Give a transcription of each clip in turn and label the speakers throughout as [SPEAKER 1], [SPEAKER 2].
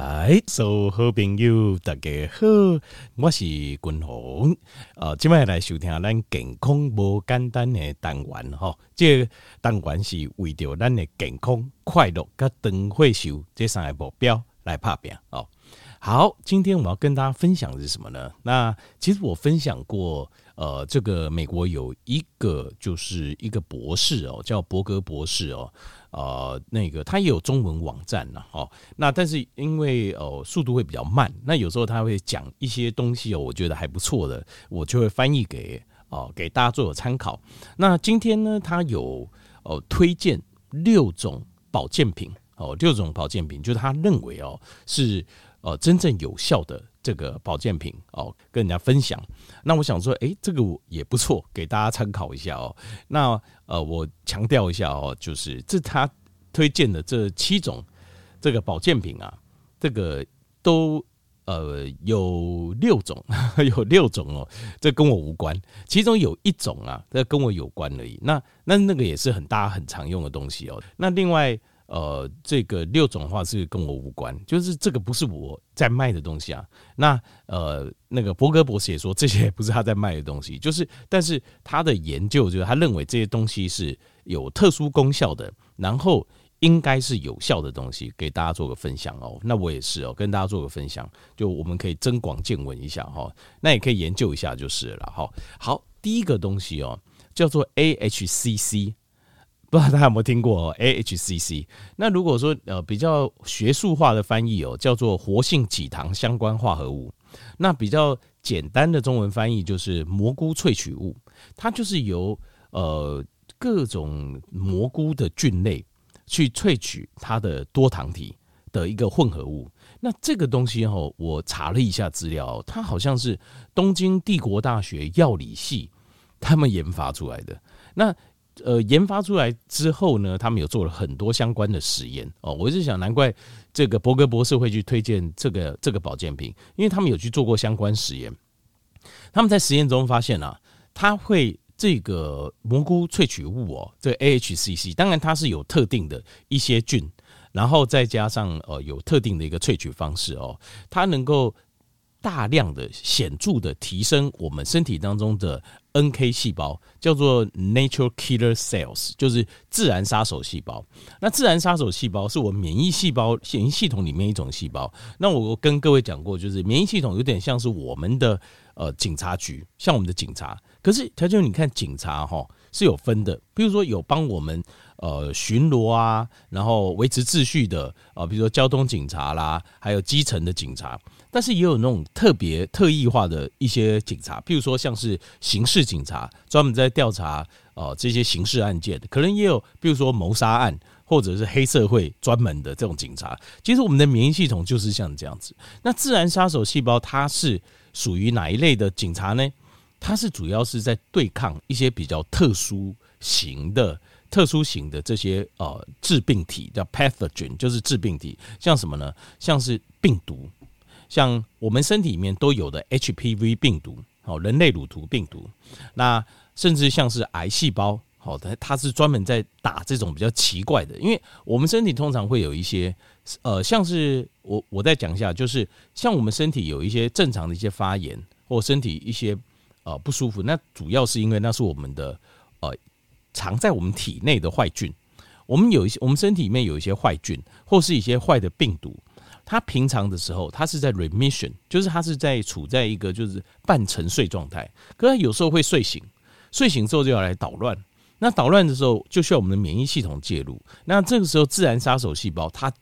[SPEAKER 1] 哎，所有好朋友大家好，我是君鸿。呃，今晚来收听咱健康无简单的单元哈，这个单元是为着咱的健康、快乐、跟长寿寿这三个目标来拍拼哦。好，今天我要跟大家分享的是什么呢？那其实我分享过，呃，这个美国有一个就是一个博士哦，叫伯格博士哦。呃，那个他也有中文网站呐，哦，那但是因为呃速度会比较慢，那有时候他会讲一些东西哦，我觉得还不错的，我就会翻译给哦、给大家做个参考。那今天呢，他有呃推荐六种保健品哦，六种保健品，就是他认为哦是呃真正有效的。这个保健品哦，跟人家分享。那我想说，诶，这个也不错，给大家参考一下哦。那呃，我强调一下哦，就是这他推荐的这七种这个保健品啊，这个都呃有六种，有六种哦，这跟我无关。其中有一种啊，这跟我有关而已。那那那个也是很大很常用的东西哦。那另外。呃，这个六种话是跟我无关，就是这个不是我在卖的东西啊。那呃，那个伯格博士也说这些不是他在卖的东西，就是但是他的研究就是他认为这些东西是有特殊功效的，然后应该是有效的东西，给大家做个分享哦。那我也是哦，跟大家做个分享，就我们可以增广见闻一下哈。那也可以研究一下就是了哈。好，第一个东西哦，叫做 AHCC。不知道大家有没有听过 AHCC？那如果说呃比较学术化的翻译哦，叫做活性几糖相关化合物。那比较简单的中文翻译就是蘑菇萃取物。它就是由呃各种蘑菇的菌类去萃取它的多糖体的一个混合物。那这个东西哦，我查了一下资料，它好像是东京帝国大学药理系他们研发出来的。那呃，研发出来之后呢，他们有做了很多相关的实验哦。我是想，难怪这个伯格博士会去推荐这个这个保健品，因为他们有去做过相关实验。他们在实验中发现啊，它会这个蘑菇萃取物哦，这个 AHCC，当然它是有特定的一些菌，然后再加上呃有特定的一个萃取方式哦，它能够大量的显著的提升我们身体当中的。NK 细胞叫做 Natural Killer Cells，就是自然杀手细胞。那自然杀手细胞是我免疫细胞、免疫系统里面一种细胞。那我跟各位讲过，就是免疫系统有点像是我们的呃警察局，像我们的警察。可是他就你看警察哈是有分的，比如说有帮我们呃巡逻啊，然后维持秩序的啊，比如说交通警察啦，还有基层的警察。但是也有那种特别特异化的一些警察，譬如说像是刑事警察，专门在调查呃这些刑事案件的，可能也有，比如说谋杀案或者是黑社会专门的这种警察。其实我们的免疫系统就是像这样子。那自然杀手细胞它是属于哪一类的警察呢？它是主要是在对抗一些比较特殊型的、特殊型的这些呃致病体，叫 pathogen，就是致病体，像什么呢？像是病毒。像我们身体里面都有的 HPV 病毒，好，人类乳头病毒，那甚至像是癌细胞，好的，它是专门在打这种比较奇怪的，因为我们身体通常会有一些，呃，像是我我再讲一下，就是像我们身体有一些正常的一些发炎或身体一些呃不舒服，那主要是因为那是我们的呃藏在我们体内的坏菌，我们有一些我们身体里面有一些坏菌或是一些坏的病毒。他平常的时候，他是在 remission，就是他是在处在一个就是半沉睡状态。可是他有时候会睡醒，睡醒之后就要来捣乱。那捣乱的时候，就需要我们的免疫系统介入。那这个时候，自然杀手细胞，它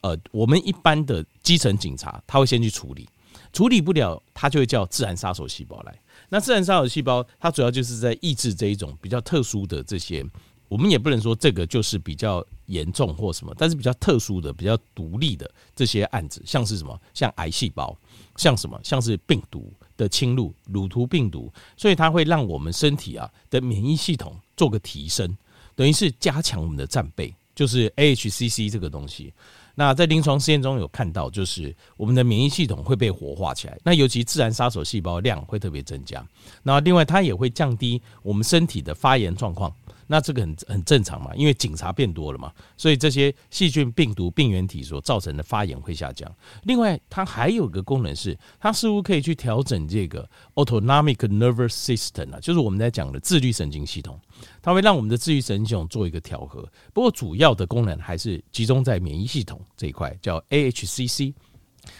[SPEAKER 1] 呃，我们一般的基层警察，他会先去处理，处理不了，他就会叫自然杀手细胞来。那自然杀手细胞，它主要就是在抑制这一种比较特殊的这些。我们也不能说这个就是比较严重或什么，但是比较特殊的、比较独立的这些案子，像是什么，像癌细胞，像什么，像是病毒的侵入，乳突病毒，所以它会让我们身体啊的免疫系统做个提升，等于是加强我们的战备，就是 AHCC 这个东西。那在临床试验中有看到，就是我们的免疫系统会被活化起来，那尤其自然杀手细胞量会特别增加。那另外它也会降低我们身体的发炎状况。那这个很很正常嘛，因为警察变多了嘛，所以这些细菌、病毒、病原体所造成的发炎会下降。另外，它还有个功能是，它似乎可以去调整这个 autonomic nervous system 啊，就是我们在讲的自律神经系统，它会让我们的自律神经系统做一个调和。不过，主要的功能还是集中在免疫系统这一块，叫 AHCC，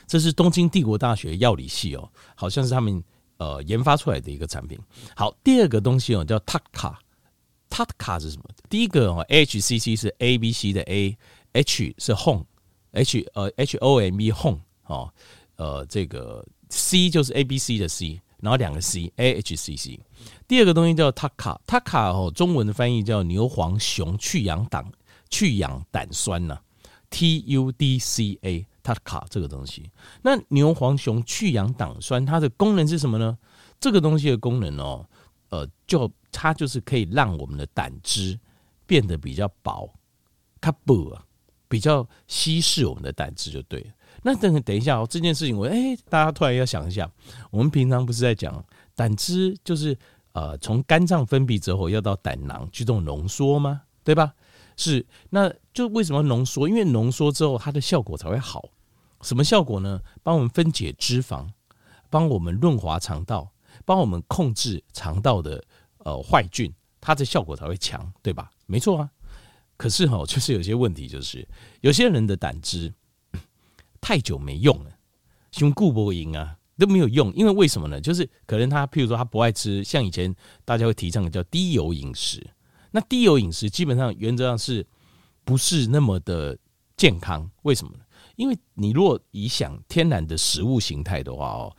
[SPEAKER 1] 这是东京帝国大学药理系哦，好像是他们呃研发出来的一个产品。好，第二个东西哦叫 t a k a TACCA 是什么？第一个哦，HCC 是 A B C 的 A，H 是 home，H 呃 H O M E home 哦，呃这个 C 就是 A B C 的 C，然后两个 C，A H C C。第二个东西叫 TACA，TACA 哦，中文的翻译叫牛黄熊去氧胆去氧胆酸呐，T U D C A，TACA 这个东西。那牛黄熊去氧胆酸它的功能是什么呢？这个东西的功能哦，呃就。它就是可以让我们的胆汁变得比较薄，它不比较稀释我们的胆汁就对了。那等等一下哦，这件事情我哎，大家突然要想一下，我们平常不是在讲胆汁就是呃从肝脏分泌之后要到胆囊去这种浓缩吗？对吧？是，那就为什么浓缩？因为浓缩之后它的效果才会好。什么效果呢？帮我们分解脂肪，帮我们润滑肠道，帮我们控制肠道的。呃，坏菌它的效果才会强，对吧？没错啊。可是哈，就是有些问题，就是有些人的胆汁 太久没用了，像固博营啊都没有用，因为为什么呢？就是可能他，譬如说他不爱吃，像以前大家会提倡的叫低油饮食。那低油饮食基本上原则上是不是那么的健康？为什么呢？因为你如果以想天然的食物形态的话哦，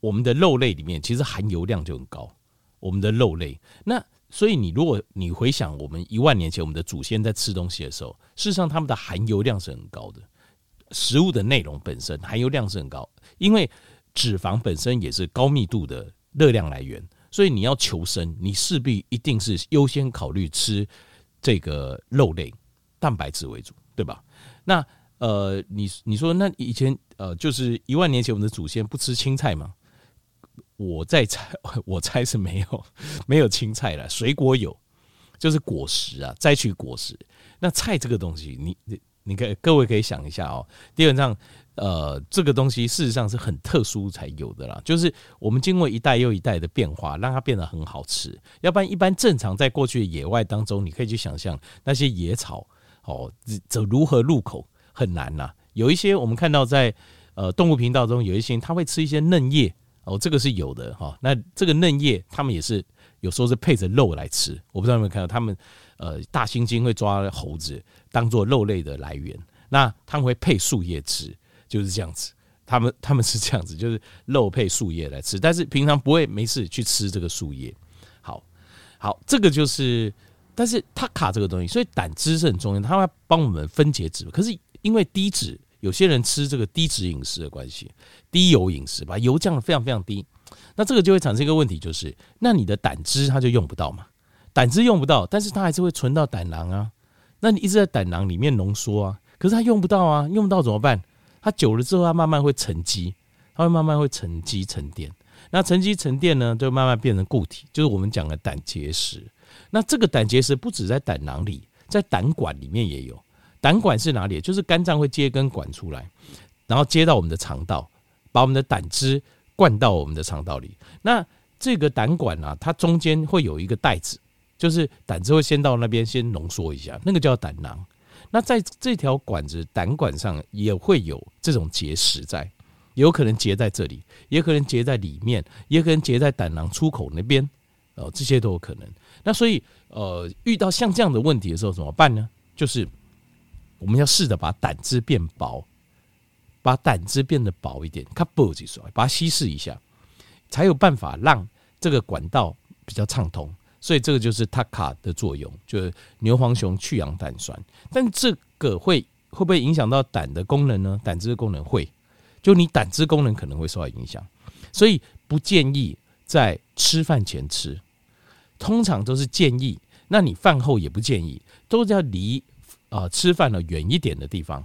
[SPEAKER 1] 我们的肉类里面其实含油量就很高。我们的肉类，那所以你如果你回想我们一万年前我们的祖先在吃东西的时候，事实上他们的含油量是很高的，食物的内容本身含油量是很高，因为脂肪本身也是高密度的热量来源，所以你要求生，你势必一定是优先考虑吃这个肉类蛋白质为主，对吧？那呃，你你说那以前呃，就是一万年前我们的祖先不吃青菜吗？我在猜，我猜是没有没有青菜了，水果有，就是果实啊，摘取果实。那菜这个东西，你你你可以各位可以想一下哦。基本上，呃，这个东西事实上是很特殊才有的啦，就是我们经过一代又一代的变化，让它变得很好吃。要不然，一般正常在过去的野外当中，你可以去想象那些野草哦，这如何入口很难呐。有一些我们看到在呃动物频道中，有一些它会吃一些嫩叶。哦，这个是有的哈。那这个嫩叶，他们也是有时候是配着肉来吃。我不知道有没有看到，他们呃，大猩猩会抓猴子当做肉类的来源。那他们会配树叶吃，就是这样子。他们他们是这样子，就是肉配树叶来吃。但是平常不会没事去吃这个树叶。好，好，这个就是，但是它卡这个东西，所以胆汁是很重要，它会帮我们分解脂。可是因为低脂。有些人吃这个低脂饮食的关系，低油饮食把油降得非常非常低，那这个就会产生一个问题，就是那你的胆汁它就用不到嘛，胆汁用不到，但是它还是会存到胆囊啊，那你一直在胆囊里面浓缩啊，可是它用不到啊，用不到怎么办？它久了之后它慢慢会沉积，它会慢慢会沉积沉淀，那沉积沉淀呢，就慢慢变成固体，就是我们讲的胆结石。那这个胆结石不止在胆囊里，在胆管里面也有。胆管是哪里？就是肝脏会接一根管出来，然后接到我们的肠道，把我们的胆汁灌到我们的肠道里。那这个胆管啊，它中间会有一个袋子，就是胆汁会先到那边先浓缩一下，那个叫胆囊。那在这条管子胆管上也会有这种结石在，有可能结在这里，也可能结在里面，也可能结在胆囊出口那边，哦，这些都有可能。那所以呃，遇到像这样的问题的时候怎么办呢？就是。我们要试着把胆汁变薄，把胆汁变得薄一点，它不急说，把它稀释一下，才有办法让这个管道比较畅通。所以这个就是 TACA 的作用，就是牛黄熊去氧胆酸。但这个会会不会影响到胆的功能呢？胆汁的功能会，就你胆汁功能可能会受到影响，所以不建议在吃饭前吃，通常都是建议。那你饭后也不建议，都是要离。啊，吃饭了远一点的地方，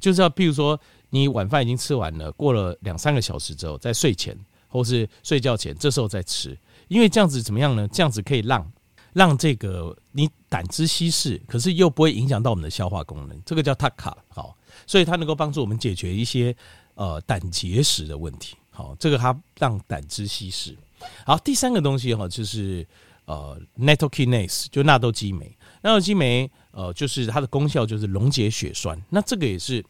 [SPEAKER 1] 就是要，譬如说，你晚饭已经吃完了，过了两三个小时之后，在睡前或是睡觉前，这时候再吃，因为这样子怎么样呢？这样子可以让让这个你胆汁稀释，可是又不会影响到我们的消化功能，这个叫 TACA 好，所以它能够帮助我们解决一些呃胆结石的问题。好，这个它让胆汁稀释。好，第三个东西哈，就是呃 nattokinase 就纳豆激酶。纳豆激酶呃，就是它的功效就是溶解血栓。那这个也是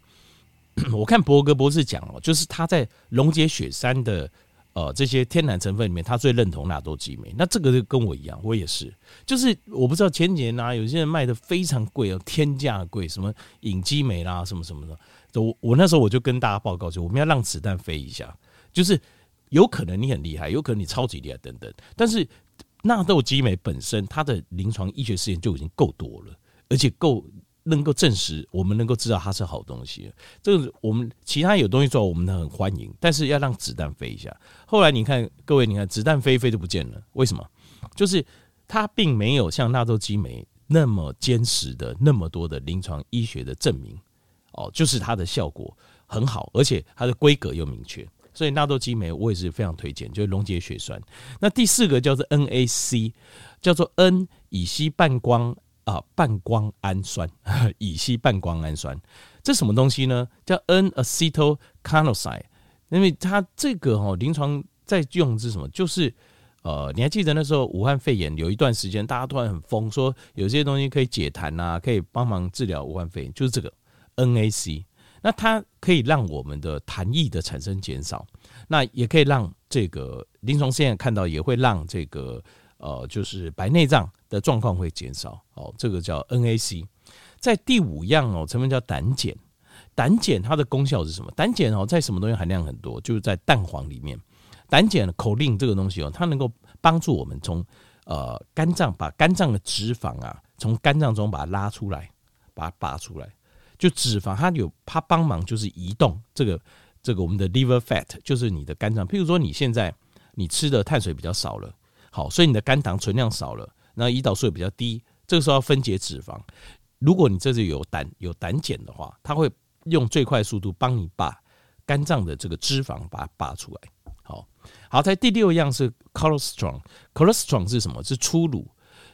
[SPEAKER 1] 我看博格博士讲哦，就是他在溶解血栓的。呃，这些天然成分里面，他最认同纳豆激酶。那这个就跟我一样，我也是。就是我不知道前几年啊，有些人卖的非常贵哦，天价贵，什么隐激酶啦，什么什么的。我我那时候我就跟大家报告，就我们要让子弹飞一下。就是有可能你很厉害，有可能你超级厉害等等。但是纳豆激酶本身，它的临床医学试验就已经够多了，而且够。能够证实，我们能够知道它是好东西。这个我们其他有东西做，我们很欢迎，但是要让子弹飞一下。后来你看，各位，你看子弹飞飞就不见了，为什么？就是它并没有像纳豆激酶那么坚实的那么多的临床医学的证明哦，就是它的效果很好，而且它的规格又明确。所以纳豆激酶我也是非常推荐，就是溶解血栓。那第四个叫做 NAC，叫做 N 乙烯半胱。啊，半胱氨酸，乙烯半胱氨酸，这什么东西呢？叫 N-acetylcarnosine，因为它这个哦，临床在用是什么？就是呃，你还记得那时候武汉肺炎有一段时间，大家突然很疯，说有些东西可以解痰啊，可以帮忙治疗武汉肺炎，就是这个 NAC。那它可以让我们的痰液的产生减少，那也可以让这个临床试验看到也会让这个。呃，就是白内障的状况会减少哦，这个叫 NAC。在第五样哦，成分叫胆碱。胆碱它的功效是什么？胆碱哦，在什么东西含量很多？就是在蛋黄里面。胆碱口令这个东西哦，它能够帮助我们从呃肝脏把肝脏的脂肪啊，从肝脏中把它拉出来，把它拔出来。就脂肪它有它帮忙，就是移动这个这个我们的 liver fat，就是你的肝脏。譬如说你现在你吃的碳水比较少了。好，所以你的肝糖存量少了，那胰岛素也比较低，这个时候要分解脂肪。如果你这里有胆有胆碱的话，它会用最快速度帮你把肝脏的这个脂肪把它拔出来。好，好，在第六样是 cholesterol，cholesterol 是什么？是初乳。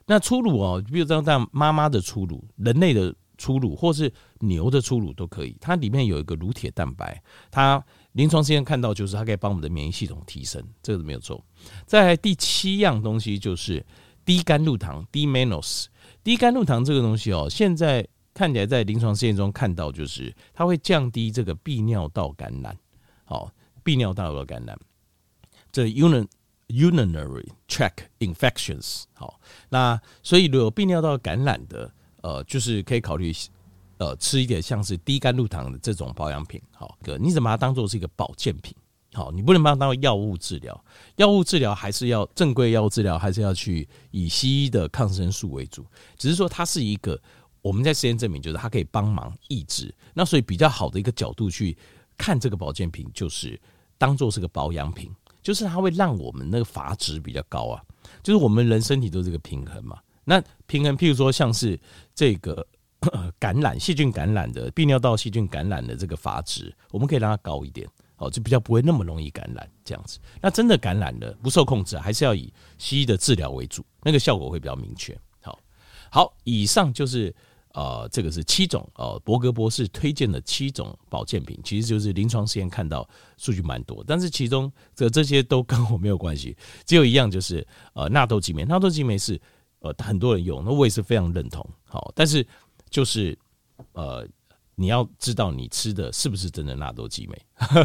[SPEAKER 1] 那初乳哦，比如说像妈妈的初乳、人类的初乳，或是牛的初乳都可以。它里面有一个乳铁蛋白，它。临床实验看到，就是它可以帮我们的免疫系统提升，这个是没有错。再来第七样东西就是低甘露糖 （D-mannose）。低甘露糖这个东西哦，现在看起来在临床实验中看到，就是它会降低这个泌尿道感染。好，泌尿道的感染，这 urinary tract infections。好，那所以如果有泌尿道感染的，呃，就是可以考虑。呃，吃一点像是低甘露糖的这种保养品，好，哥，你怎么把它当做是一个保健品？好，你不能把它当做药物治疗。药物治疗还是要正规药物治疗，还是要去以西医的抗生素为主。只是说它是一个，我们在实验证明就是它可以帮忙抑制。那所以比较好的一个角度去看这个保健品，就是当做是个保养品，就是它会让我们那个阀值比较高啊。就是我们人身体都是一个平衡嘛。那平衡，譬如说像是这个。感染细菌感染的泌尿道细菌感染的这个阀值，我们可以让它高一点，哦，就比较不会那么容易感染这样子。那真的感染了不受控制，还是要以西医的治疗为主，那个效果会比较明确。好，好，以上就是呃，这个是七种呃，博格博士推荐的七种保健品，其实就是临床实验看到数据蛮多，但是其中这这些都跟我没有关系，只有一样就是呃，纳豆激酶，纳豆激酶是呃很多人用，那我也是非常认同。好，但是。就是，呃，你要知道你吃的是不是真的纳豆激酶，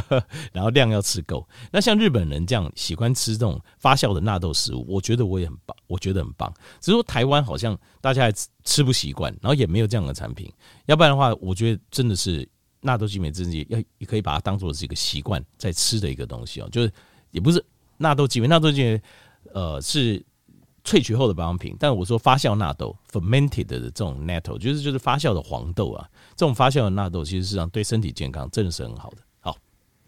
[SPEAKER 1] 然后量要吃够。那像日本人这样喜欢吃这种发酵的纳豆食物，我觉得我也很棒，我觉得很棒。只是说台湾好像大家还吃不习惯，然后也没有这样的产品。要不然的话，我觉得真的是纳豆激酶自己要也可以把它当做是一个习惯在吃的一个东西哦。就是也不是纳豆激酶，纳豆激酶呃是。萃取后的保养品，但我说发酵纳豆 （fermented） 的这种 natto），，就是就是发酵的黄豆啊，这种发酵的纳豆其实实际上对身体健康真的是很好的。